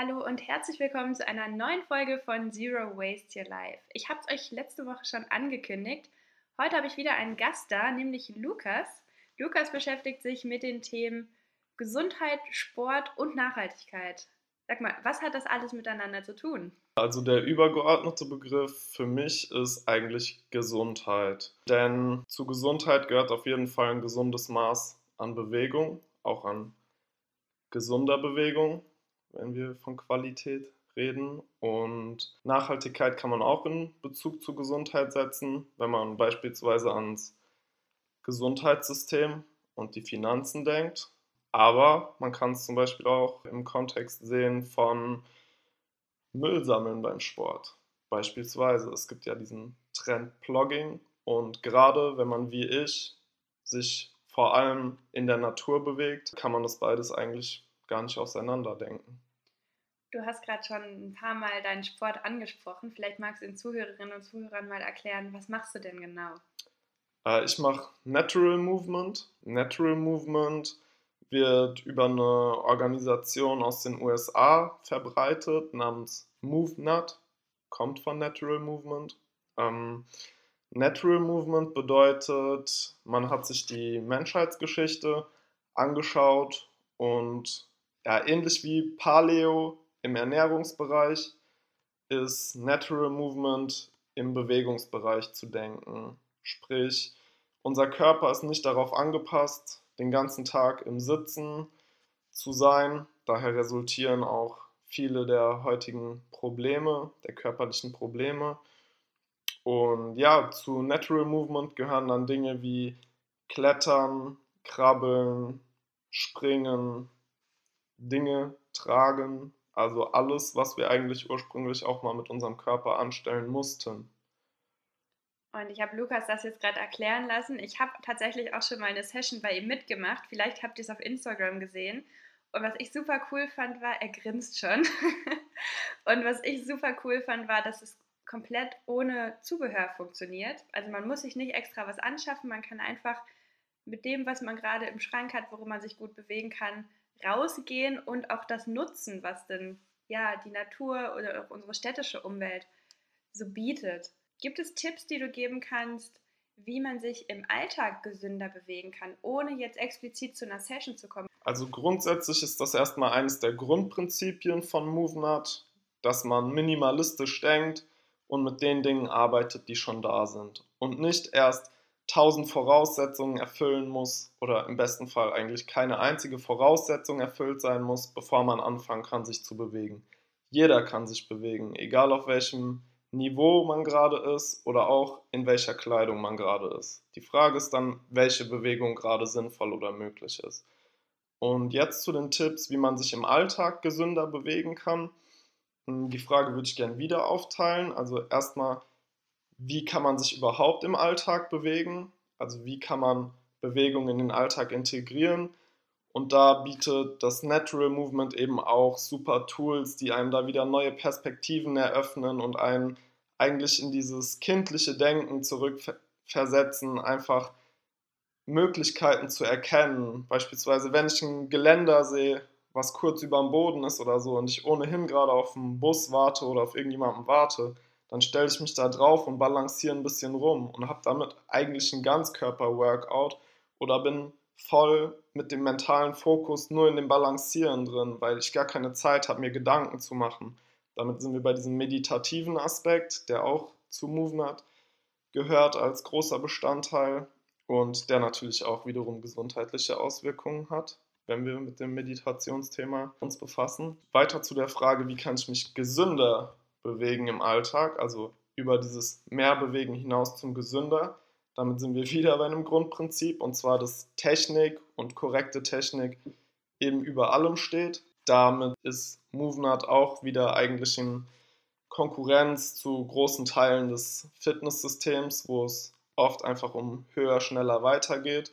Hallo und herzlich willkommen zu einer neuen Folge von Zero Waste Your Life. Ich habe es euch letzte Woche schon angekündigt. Heute habe ich wieder einen Gast da, nämlich Lukas. Lukas beschäftigt sich mit den Themen Gesundheit, Sport und Nachhaltigkeit. Sag mal, was hat das alles miteinander zu tun? Also der übergeordnete Begriff für mich ist eigentlich Gesundheit. Denn zu Gesundheit gehört auf jeden Fall ein gesundes Maß an Bewegung, auch an gesunder Bewegung wenn wir von Qualität reden. Und Nachhaltigkeit kann man auch in Bezug zu Gesundheit setzen, wenn man beispielsweise ans Gesundheitssystem und die Finanzen denkt. Aber man kann es zum Beispiel auch im Kontext sehen von Müll sammeln beim Sport. Beispielsweise, es gibt ja diesen Trend Plogging und gerade wenn man wie ich sich vor allem in der Natur bewegt, kann man das beides eigentlich gar nicht auseinanderdenken. Du hast gerade schon ein paar Mal deinen Sport angesprochen. Vielleicht magst du den Zuhörerinnen und Zuhörern mal erklären, was machst du denn genau? Äh, ich mache Natural Movement. Natural Movement wird über eine Organisation aus den USA verbreitet namens MoveNut, kommt von Natural Movement. Ähm, Natural Movement bedeutet, man hat sich die Menschheitsgeschichte angeschaut und ja, ähnlich wie Paleo im Ernährungsbereich ist Natural Movement im Bewegungsbereich zu denken. Sprich, unser Körper ist nicht darauf angepasst, den ganzen Tag im Sitzen zu sein. Daher resultieren auch viele der heutigen Probleme, der körperlichen Probleme. Und ja, zu Natural Movement gehören dann Dinge wie Klettern, Krabbeln, Springen, Dinge tragen, also alles, was wir eigentlich ursprünglich auch mal mit unserem Körper anstellen mussten. Und ich habe Lukas das jetzt gerade erklären lassen. Ich habe tatsächlich auch schon mal eine Session bei ihm mitgemacht. Vielleicht habt ihr es auf Instagram gesehen. Und was ich super cool fand, war, er grinst schon. und was ich super cool fand, war, dass es komplett ohne Zubehör funktioniert. Also man muss sich nicht extra was anschaffen. Man kann einfach mit dem, was man gerade im Schrank hat, worum man sich gut bewegen kann, rausgehen und auch das nutzen, was denn ja die Natur oder auch unsere städtische Umwelt so bietet. Gibt es Tipps, die du geben kannst, wie man sich im Alltag gesünder bewegen kann, ohne jetzt explizit zu einer Session zu kommen? Also grundsätzlich ist das erstmal eines der Grundprinzipien von MoveNut, dass man minimalistisch denkt und mit den Dingen arbeitet, die schon da sind. Und nicht erst tausend Voraussetzungen erfüllen muss oder im besten Fall eigentlich keine einzige Voraussetzung erfüllt sein muss, bevor man anfangen kann, sich zu bewegen. Jeder kann sich bewegen, egal auf welchem Niveau man gerade ist oder auch in welcher Kleidung man gerade ist. Die Frage ist dann, welche Bewegung gerade sinnvoll oder möglich ist. Und jetzt zu den Tipps, wie man sich im Alltag gesünder bewegen kann. Die Frage würde ich gerne wieder aufteilen. Also erstmal, wie kann man sich überhaupt im Alltag bewegen, also wie kann man Bewegung in den Alltag integrieren. Und da bietet das Natural Movement eben auch super Tools, die einem da wieder neue Perspektiven eröffnen und einen eigentlich in dieses kindliche Denken zurückversetzen, einfach Möglichkeiten zu erkennen. Beispielsweise, wenn ich ein Geländer sehe, was kurz über dem Boden ist oder so und ich ohnehin gerade auf einen Bus warte oder auf irgendjemanden warte, dann stelle ich mich da drauf und balanciere ein bisschen rum und habe damit eigentlich ein Ganzkörper-Workout oder bin voll mit dem mentalen Fokus nur in dem Balancieren drin, weil ich gar keine Zeit habe, mir Gedanken zu machen. Damit sind wir bei diesem meditativen Aspekt, der auch zu Movement gehört als großer Bestandteil und der natürlich auch wiederum gesundheitliche Auswirkungen hat, wenn wir mit dem Meditationsthema uns befassen. Weiter zu der Frage, wie kann ich mich gesünder bewegen im Alltag, also über dieses Mehrbewegen hinaus zum Gesünder. Damit sind wir wieder bei einem Grundprinzip, und zwar, dass Technik und korrekte Technik eben über allem steht. Damit ist MoveNut auch wieder eigentlich in Konkurrenz zu großen Teilen des Fitnesssystems, wo es oft einfach um höher, schneller weitergeht.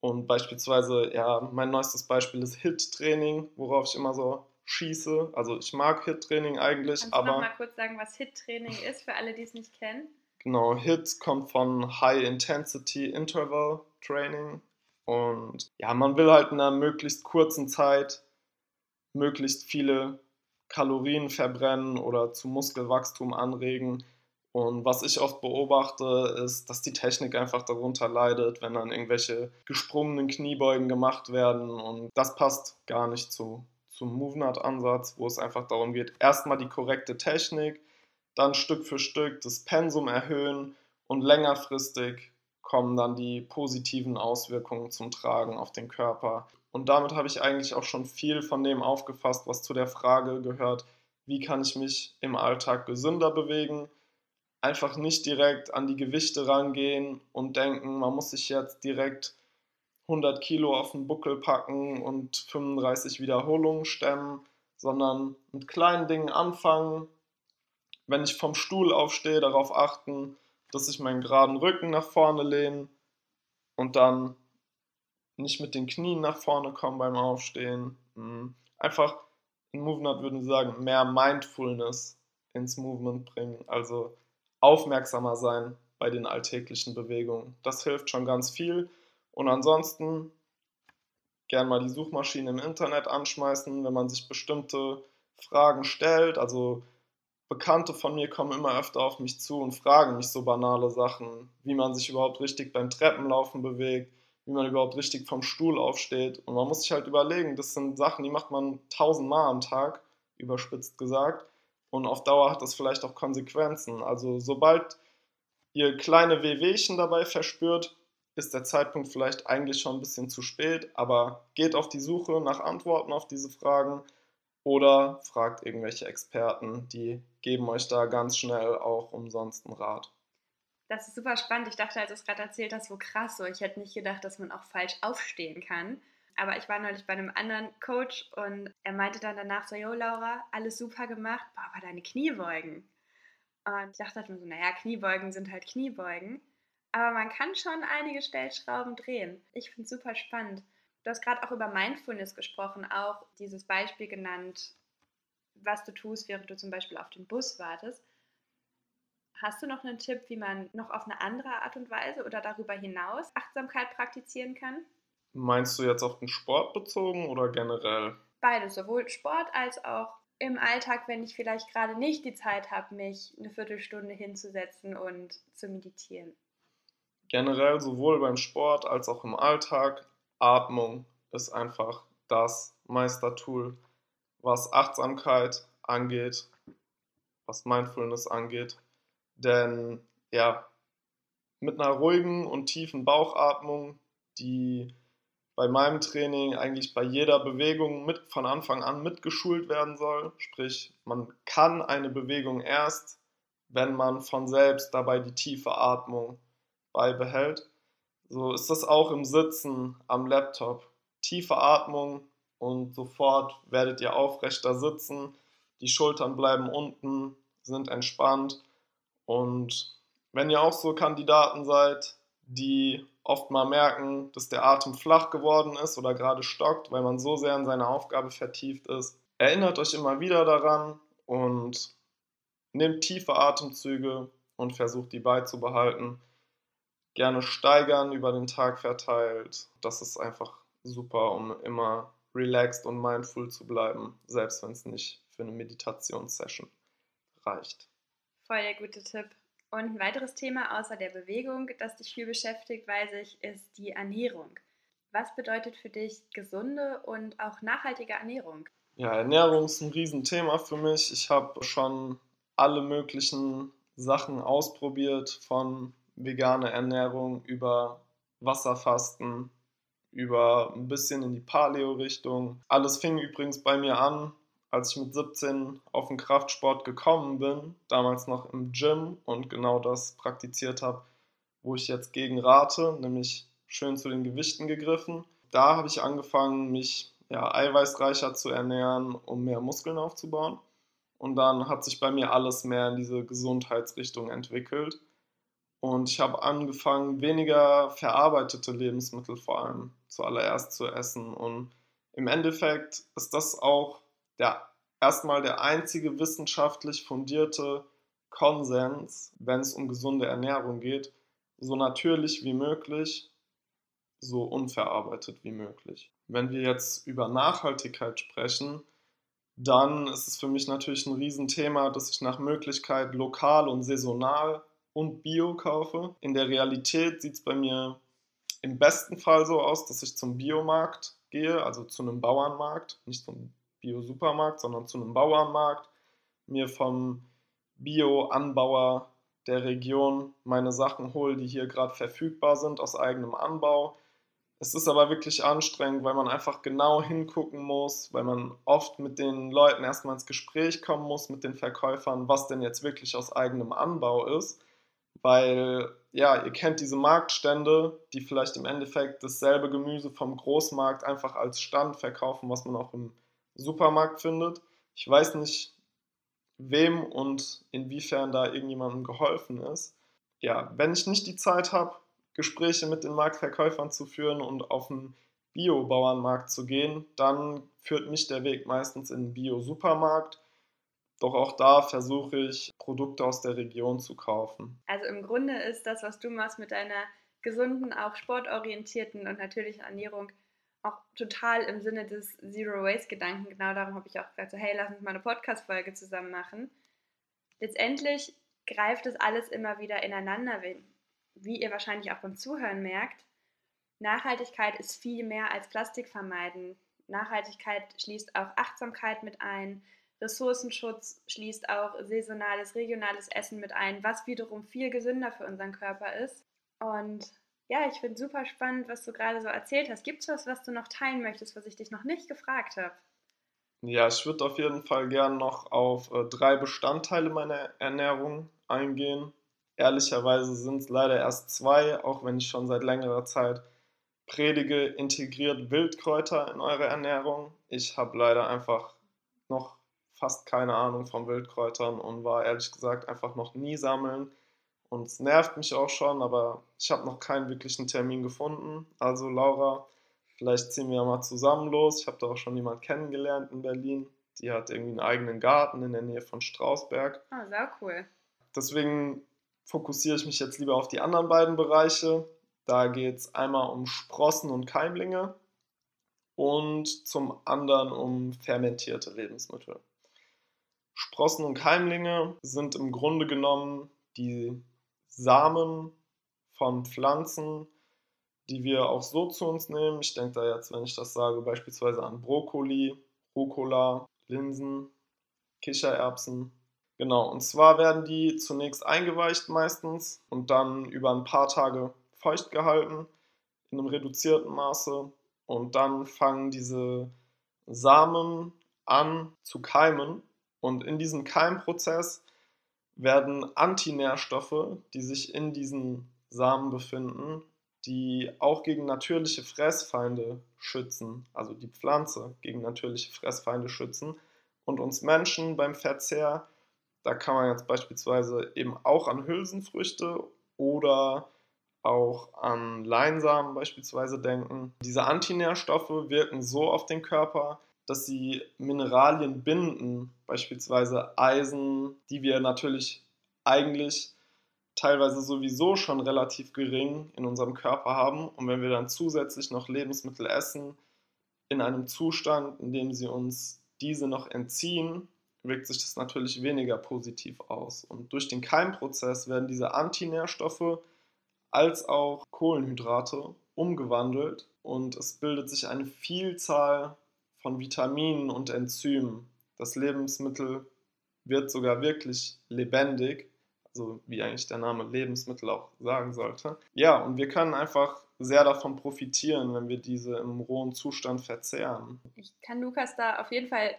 Und beispielsweise, ja, mein neuestes Beispiel ist Hit-Training, worauf ich immer so schieße. Also ich mag Hit-Training eigentlich, Kannst aber... Kannst du noch mal kurz sagen, was Hit-Training ist, für alle, die es nicht kennen? Genau, Hit kommt von High Intensity Interval Training. Und ja, man will halt in einer möglichst kurzen Zeit möglichst viele Kalorien verbrennen oder zu Muskelwachstum anregen. Und was ich oft beobachte, ist, dass die Technik einfach darunter leidet, wenn dann irgendwelche gesprungenen Kniebeugen gemacht werden. Und das passt gar nicht zu, zum MoveNut-Ansatz, wo es einfach darum geht, erstmal die korrekte Technik, dann Stück für Stück das Pensum erhöhen und längerfristig kommen dann die positiven Auswirkungen zum Tragen auf den Körper. Und damit habe ich eigentlich auch schon viel von dem aufgefasst, was zu der Frage gehört, wie kann ich mich im Alltag gesünder bewegen. Einfach nicht direkt an die Gewichte rangehen und denken, man muss sich jetzt direkt 100 Kilo auf den Buckel packen und 35 Wiederholungen stemmen, sondern mit kleinen Dingen anfangen. Wenn ich vom Stuhl aufstehe, darauf achten, dass ich meinen geraden Rücken nach vorne lehne und dann nicht mit den Knien nach vorne kommen beim Aufstehen. Hm. Einfach in Movement würden sie sagen, mehr Mindfulness ins Movement bringen, also aufmerksamer sein bei den alltäglichen Bewegungen. Das hilft schon ganz viel. Und ansonsten gern mal die Suchmaschine im Internet anschmeißen, wenn man sich bestimmte Fragen stellt. Also Bekannte von mir kommen immer öfter auf mich zu und fragen mich so banale Sachen, wie man sich überhaupt richtig beim Treppenlaufen bewegt, wie man überhaupt richtig vom Stuhl aufsteht. Und man muss sich halt überlegen, das sind Sachen, die macht man tausendmal am Tag, überspitzt gesagt. Und auf Dauer hat das vielleicht auch Konsequenzen. Also sobald ihr kleine Wehwehchen dabei verspürt, ist der Zeitpunkt vielleicht eigentlich schon ein bisschen zu spät, aber geht auf die Suche nach Antworten auf diese Fragen oder fragt irgendwelche Experten, die geben euch da ganz schnell auch umsonst einen Rat. Das ist super spannend. Ich dachte, als du es gerade erzählt hast, so krass so. Ich hätte nicht gedacht, dass man auch falsch aufstehen kann. Aber ich war neulich bei einem anderen Coach und er meinte dann danach so, Jo Laura, alles super gemacht, boah, aber deine Kniebeugen. Und ich dachte mir so, naja, Kniebeugen sind halt Kniebeugen. Aber man kann schon einige Stellschrauben drehen. Ich finde es super spannend. Du hast gerade auch über Mindfulness gesprochen, auch dieses Beispiel genannt, was du tust, während du zum Beispiel auf den Bus wartest. Hast du noch einen Tipp, wie man noch auf eine andere Art und Weise oder darüber hinaus Achtsamkeit praktizieren kann? Meinst du jetzt auf den Sport bezogen oder generell? Beides, sowohl Sport als auch im Alltag, wenn ich vielleicht gerade nicht die Zeit habe, mich eine Viertelstunde hinzusetzen und zu meditieren. Generell sowohl beim Sport als auch im Alltag. Atmung ist einfach das Meistertool, was Achtsamkeit angeht, was Mindfulness angeht. Denn ja, mit einer ruhigen und tiefen Bauchatmung, die bei meinem Training eigentlich bei jeder Bewegung mit, von Anfang an mitgeschult werden soll. Sprich, man kann eine Bewegung erst, wenn man von selbst dabei die tiefe Atmung beibehält. So ist das auch im Sitzen am Laptop. Tiefe Atmung und sofort werdet ihr aufrechter sitzen. Die Schultern bleiben unten, sind entspannt und wenn ihr auch so Kandidaten seid, die oft mal merken, dass der Atem flach geworden ist oder gerade stockt, weil man so sehr in seine Aufgabe vertieft ist, erinnert euch immer wieder daran und nehmt tiefe Atemzüge und versucht die beizubehalten. Gerne steigern über den Tag verteilt. Das ist einfach super, um immer relaxed und mindful zu bleiben, selbst wenn es nicht für eine Meditationssession reicht. Voll der gute Tipp. Und ein weiteres Thema außer der Bewegung, das dich viel beschäftigt, weiß ich, ist die Ernährung. Was bedeutet für dich gesunde und auch nachhaltige Ernährung? Ja, Ernährung ist ein Riesenthema für mich. Ich habe schon alle möglichen Sachen ausprobiert, von veganer Ernährung über Wasserfasten, über ein bisschen in die Paleo-Richtung. Alles fing übrigens bei mir an als ich mit 17 auf den Kraftsport gekommen bin, damals noch im Gym und genau das praktiziert habe, wo ich jetzt gegen rate, nämlich schön zu den Gewichten gegriffen. Da habe ich angefangen, mich ja, eiweißreicher zu ernähren, um mehr Muskeln aufzubauen. Und dann hat sich bei mir alles mehr in diese Gesundheitsrichtung entwickelt. Und ich habe angefangen, weniger verarbeitete Lebensmittel vor allem zuallererst zu essen. Und im Endeffekt ist das auch der erstmal der einzige wissenschaftlich fundierte Konsens, wenn es um gesunde Ernährung geht, so natürlich wie möglich, so unverarbeitet wie möglich. Wenn wir jetzt über Nachhaltigkeit sprechen, Dann ist es für mich natürlich ein Riesenthema, dass ich nach Möglichkeit lokal und saisonal und bio kaufe. In der Realität sieht es bei mir im besten Fall so aus, dass ich zum Biomarkt gehe, also zu einem Bauernmarkt, nicht zum Bio-Supermarkt, sondern zu einem Bauernmarkt, mir vom Bio-Anbauer der Region meine Sachen hole, die hier gerade verfügbar sind aus eigenem Anbau. Es ist aber wirklich anstrengend, weil man einfach genau hingucken muss, weil man oft mit den Leuten erstmal ins Gespräch kommen muss, mit den Verkäufern, was denn jetzt wirklich aus eigenem Anbau ist. Weil, ja, ihr kennt diese Marktstände, die vielleicht im Endeffekt dasselbe Gemüse vom Großmarkt einfach als Stand verkaufen, was man auch im Supermarkt findet. Ich weiß nicht, wem und inwiefern da irgendjemandem geholfen ist. Ja, wenn ich nicht die Zeit habe, Gespräche mit den Marktverkäufern zu führen und auf den Bio-Bauernmarkt zu gehen, dann führt mich der Weg meistens in den Bio-Supermarkt. Doch auch da versuche ich, Produkte aus der Region zu kaufen. Also im Grunde ist das, was du machst mit deiner gesunden, auch sportorientierten und natürlichen Ernährung, auch total im Sinne des Zero Waste Gedanken. Genau darum habe ich auch gesagt, so, hey, lass uns mal eine Podcast-Folge zusammen machen. Letztendlich greift es alles immer wieder ineinander, wie ihr wahrscheinlich auch beim Zuhören merkt. Nachhaltigkeit ist viel mehr als Plastik vermeiden. Nachhaltigkeit schließt auch Achtsamkeit mit ein. Ressourcenschutz schließt auch saisonales, regionales Essen mit ein, was wiederum viel gesünder für unseren Körper ist. Und ja, ich finde super spannend, was du gerade so erzählt hast. Gibt es was, was du noch teilen möchtest, was ich dich noch nicht gefragt habe? Ja, ich würde auf jeden Fall gern noch auf äh, drei Bestandteile meiner Ernährung eingehen. Ehrlicherweise sind es leider erst zwei, auch wenn ich schon seit längerer Zeit predige, integriert Wildkräuter in eure Ernährung. Ich habe leider einfach noch fast keine Ahnung von Wildkräutern und war ehrlich gesagt einfach noch nie sammeln. Und es nervt mich auch schon, aber ich habe noch keinen wirklichen Termin gefunden. Also Laura, vielleicht ziehen wir mal zusammen los. Ich habe da auch schon jemanden kennengelernt in Berlin. Die hat irgendwie einen eigenen Garten in der Nähe von Strausberg. Ah, sehr cool. Deswegen fokussiere ich mich jetzt lieber auf die anderen beiden Bereiche. Da geht es einmal um Sprossen und Keimlinge und zum anderen um fermentierte Lebensmittel. Sprossen und Keimlinge sind im Grunde genommen die Samen von Pflanzen, die wir auch so zu uns nehmen. Ich denke da jetzt, wenn ich das sage, beispielsweise an Brokkoli, Rucola, Linsen, Kichererbsen. Genau, und zwar werden die zunächst eingeweicht meistens und dann über ein paar Tage feucht gehalten in einem reduzierten Maße und dann fangen diese Samen an zu keimen und in diesem Keimprozess werden Antinährstoffe, die sich in diesen Samen befinden, die auch gegen natürliche Fressfeinde schützen, also die Pflanze gegen natürliche Fressfeinde schützen und uns Menschen beim Verzehr, da kann man jetzt beispielsweise eben auch an Hülsenfrüchte oder auch an Leinsamen beispielsweise denken. Diese Antinährstoffe wirken so auf den Körper, dass sie Mineralien binden, beispielsweise Eisen, die wir natürlich eigentlich teilweise sowieso schon relativ gering in unserem Körper haben. Und wenn wir dann zusätzlich noch Lebensmittel essen, in einem Zustand, in dem sie uns diese noch entziehen, wirkt sich das natürlich weniger positiv aus. Und durch den Keimprozess werden diese Antinährstoffe als auch Kohlenhydrate umgewandelt und es bildet sich eine Vielzahl von Vitaminen und Enzymen. Das Lebensmittel wird sogar wirklich lebendig, also wie eigentlich der Name Lebensmittel auch sagen sollte. Ja, und wir können einfach sehr davon profitieren, wenn wir diese im rohen Zustand verzehren. Ich kann Lukas da auf jeden Fall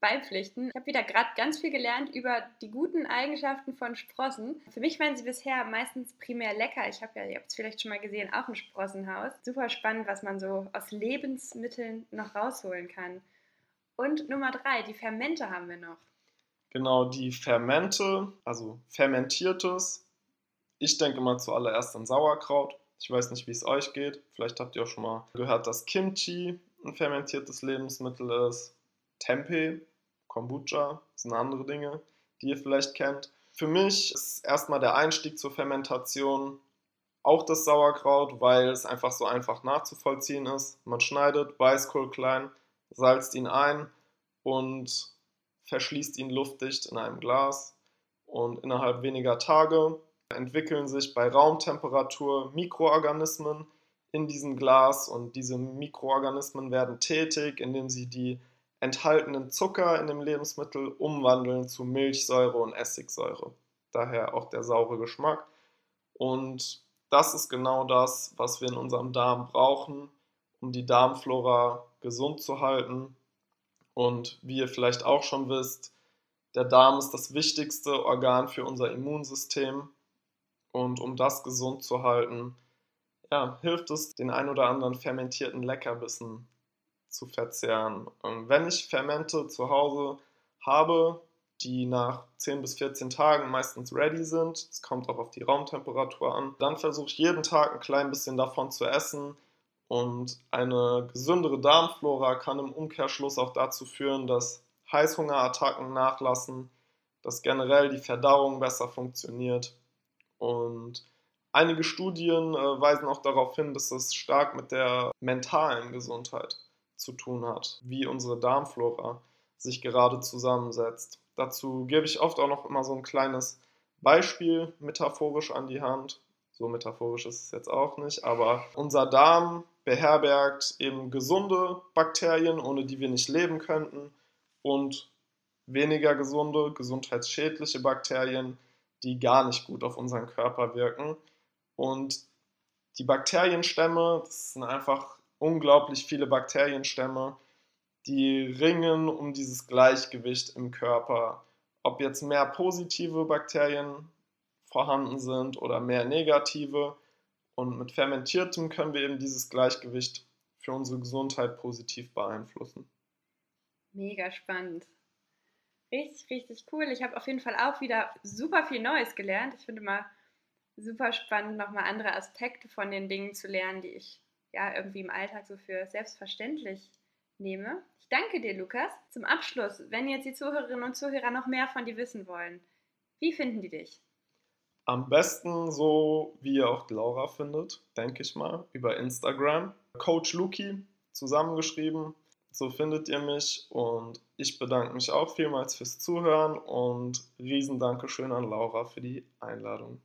beipflichten. Ich habe wieder gerade ganz viel gelernt über die guten Eigenschaften von Sprossen. Für mich waren sie bisher meistens primär lecker. Ich habe ja, ihr habt es vielleicht schon mal gesehen, auch ein Sprossenhaus. Super spannend, was man so aus Lebensmitteln noch rausholen kann. Und Nummer drei, die Fermente haben wir noch. Genau, die Fermente, also fermentiertes. Ich denke mal zuallererst an Sauerkraut. Ich weiß nicht, wie es euch geht. Vielleicht habt ihr auch schon mal gehört, dass Kimchi ein fermentiertes Lebensmittel ist. Tempeh, Kombucha, sind andere Dinge, die ihr vielleicht kennt. Für mich ist erstmal der Einstieg zur Fermentation auch das Sauerkraut, weil es einfach so einfach nachzuvollziehen ist. Man schneidet Weißkohl klein, salzt ihn ein und verschließt ihn luftdicht in einem Glas und innerhalb weniger Tage entwickeln sich bei Raumtemperatur Mikroorganismen in diesem Glas und diese Mikroorganismen werden tätig, indem sie die enthaltenen Zucker in dem Lebensmittel umwandeln zu Milchsäure und Essigsäure. Daher auch der saure Geschmack. Und das ist genau das, was wir in unserem Darm brauchen, um die Darmflora gesund zu halten. Und wie ihr vielleicht auch schon wisst, der Darm ist das wichtigste Organ für unser Immunsystem. Und um das gesund zu halten, ja, hilft es, den ein oder anderen fermentierten Leckerbissen zu verzehren. Und wenn ich Fermente zu Hause habe, die nach 10 bis 14 Tagen meistens ready sind, es kommt auch auf die Raumtemperatur an, dann versuche ich jeden Tag ein klein bisschen davon zu essen. Und eine gesündere Darmflora kann im Umkehrschluss auch dazu führen, dass Heißhungerattacken nachlassen, dass generell die Verdauung besser funktioniert. Und einige Studien äh, weisen auch darauf hin, dass es stark mit der mentalen Gesundheit zu tun hat, wie unsere Darmflora sich gerade zusammensetzt. Dazu gebe ich oft auch noch immer so ein kleines Beispiel metaphorisch an die Hand. So metaphorisch ist es jetzt auch nicht, aber unser Darm beherbergt eben gesunde Bakterien, ohne die wir nicht leben könnten, und weniger gesunde, gesundheitsschädliche Bakterien, die gar nicht gut auf unseren Körper wirken. Und die Bakterienstämme, das sind einfach unglaublich viele Bakterienstämme, die ringen um dieses Gleichgewicht im Körper. Ob jetzt mehr positive Bakterien vorhanden sind oder mehr negative. Und mit Fermentiertem können wir eben dieses Gleichgewicht für unsere Gesundheit positiv beeinflussen. Mega spannend. Richtig, richtig cool. Ich habe auf jeden Fall auch wieder super viel Neues gelernt. Ich finde mal super spannend, nochmal andere Aspekte von den Dingen zu lernen, die ich ja irgendwie im Alltag so für selbstverständlich nehme. Ich danke dir, Lukas. Zum Abschluss, wenn jetzt die Zuhörerinnen und Zuhörer noch mehr von dir wissen wollen, wie finden die dich? Am besten so, wie ihr auch Laura findet, denke ich mal, über Instagram. Coach Luki zusammengeschrieben. So findet ihr mich und ich bedanke mich auch vielmals fürs Zuhören und riesen Dankeschön an Laura für die Einladung.